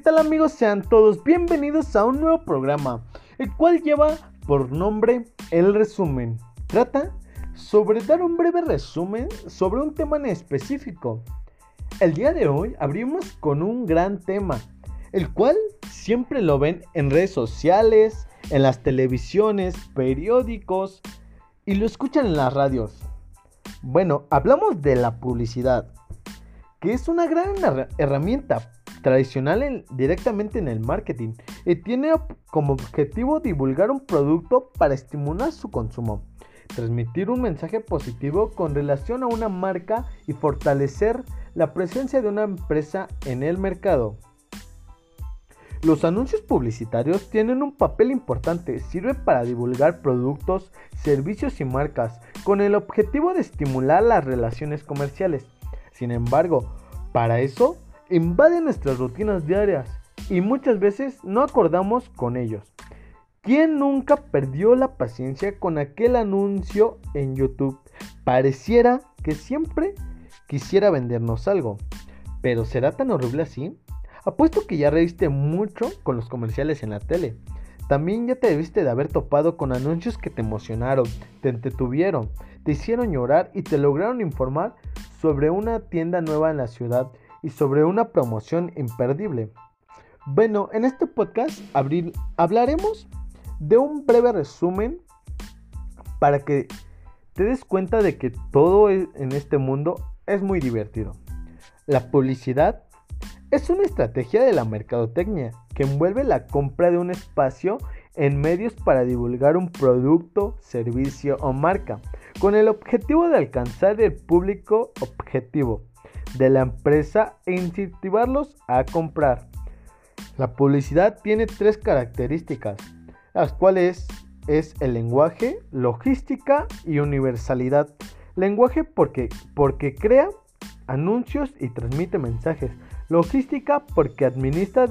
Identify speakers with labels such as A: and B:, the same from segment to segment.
A: tal amigos? Sean todos bienvenidos a un nuevo programa, el cual lleva por nombre El Resumen. Trata sobre dar un breve resumen sobre un tema en específico. El día de hoy abrimos con un gran tema, el cual siempre lo ven en redes sociales, en las televisiones, periódicos y lo escuchan en las radios. Bueno, hablamos de la publicidad, que es una gran herramienta tradicional directamente en el marketing y tiene como objetivo divulgar un producto para estimular su consumo, transmitir un mensaje positivo con relación a una marca y fortalecer la presencia de una empresa en el mercado. Los anuncios publicitarios tienen un papel importante, sirven para divulgar productos, servicios y marcas con el objetivo de estimular las relaciones comerciales. Sin embargo, para eso invaden nuestras rutinas diarias y muchas veces no acordamos con ellos. ¿Quién nunca perdió la paciencia con aquel anuncio en YouTube? Pareciera que siempre quisiera vendernos algo. Pero ¿será tan horrible así? Apuesto que ya reíste mucho con los comerciales en la tele. También ya te debiste de haber topado con anuncios que te emocionaron, te entretuvieron, te hicieron llorar y te lograron informar sobre una tienda nueva en la ciudad y sobre una promoción imperdible. Bueno, en este podcast hablaremos de un breve resumen para que te des cuenta de que todo e, en este mundo es muy divertido. La publicidad es una estrategia de la mercadotecnia que envuelve la compra de un espacio en medios para divulgar un producto, servicio o marca, con el objetivo de alcanzar el público objetivo de la empresa e incentivarlos a comprar. La publicidad tiene tres características, las cuales es el lenguaje, logística y universalidad. Lenguaje porque, porque crea anuncios y transmite mensajes. Logística porque administra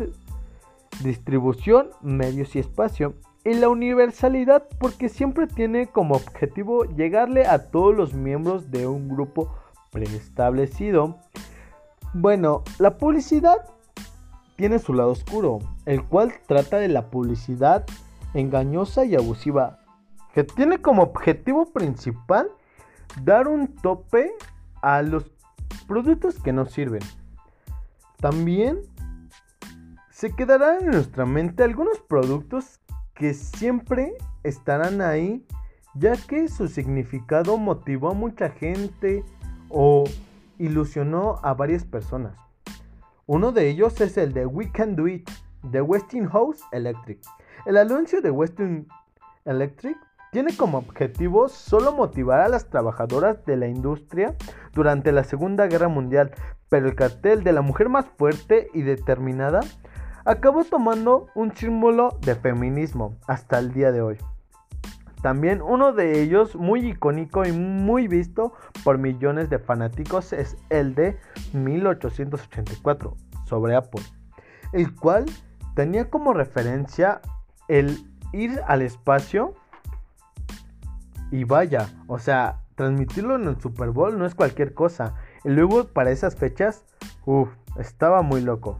A: distribución, medios y espacio. Y la universalidad porque siempre tiene como objetivo llegarle a todos los miembros de un grupo preestablecido. Bueno, la publicidad tiene su lado oscuro, el cual trata de la publicidad engañosa y abusiva, que tiene como objetivo principal dar un tope a los productos que no sirven. También se quedarán en nuestra mente algunos productos que siempre estarán ahí, ya que su significado motivó a mucha gente o ilusionó a varias personas. Uno de ellos es el de We Can Do It de Westinghouse Electric. El anuncio de Westinghouse Electric tiene como objetivo solo motivar a las trabajadoras de la industria durante la Segunda Guerra Mundial, pero el cartel de la mujer más fuerte y determinada acabó tomando un símbolo de feminismo hasta el día de hoy. También uno de ellos muy icónico y muy visto por millones de fanáticos es el de 1884 sobre Apple, el cual tenía como referencia el ir al espacio y vaya, o sea, transmitirlo en el Super Bowl no es cualquier cosa. Y luego para esas fechas, uff, estaba muy loco.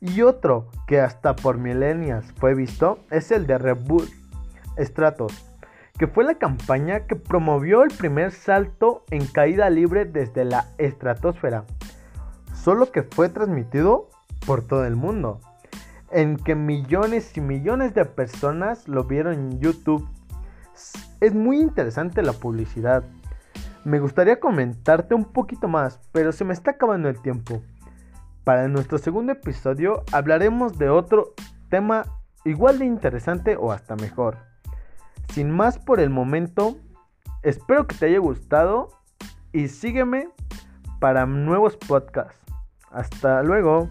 A: Y otro que hasta por milenias fue visto es el de Reboot Stratos que fue la campaña que promovió el primer salto en caída libre desde la estratosfera, solo que fue transmitido por todo el mundo, en que millones y millones de personas lo vieron en YouTube. Es muy interesante la publicidad. Me gustaría comentarte un poquito más, pero se me está acabando el tiempo. Para nuestro segundo episodio hablaremos de otro tema igual de interesante o hasta mejor. Sin más por el momento, espero que te haya gustado y sígueme para nuevos podcasts. Hasta luego.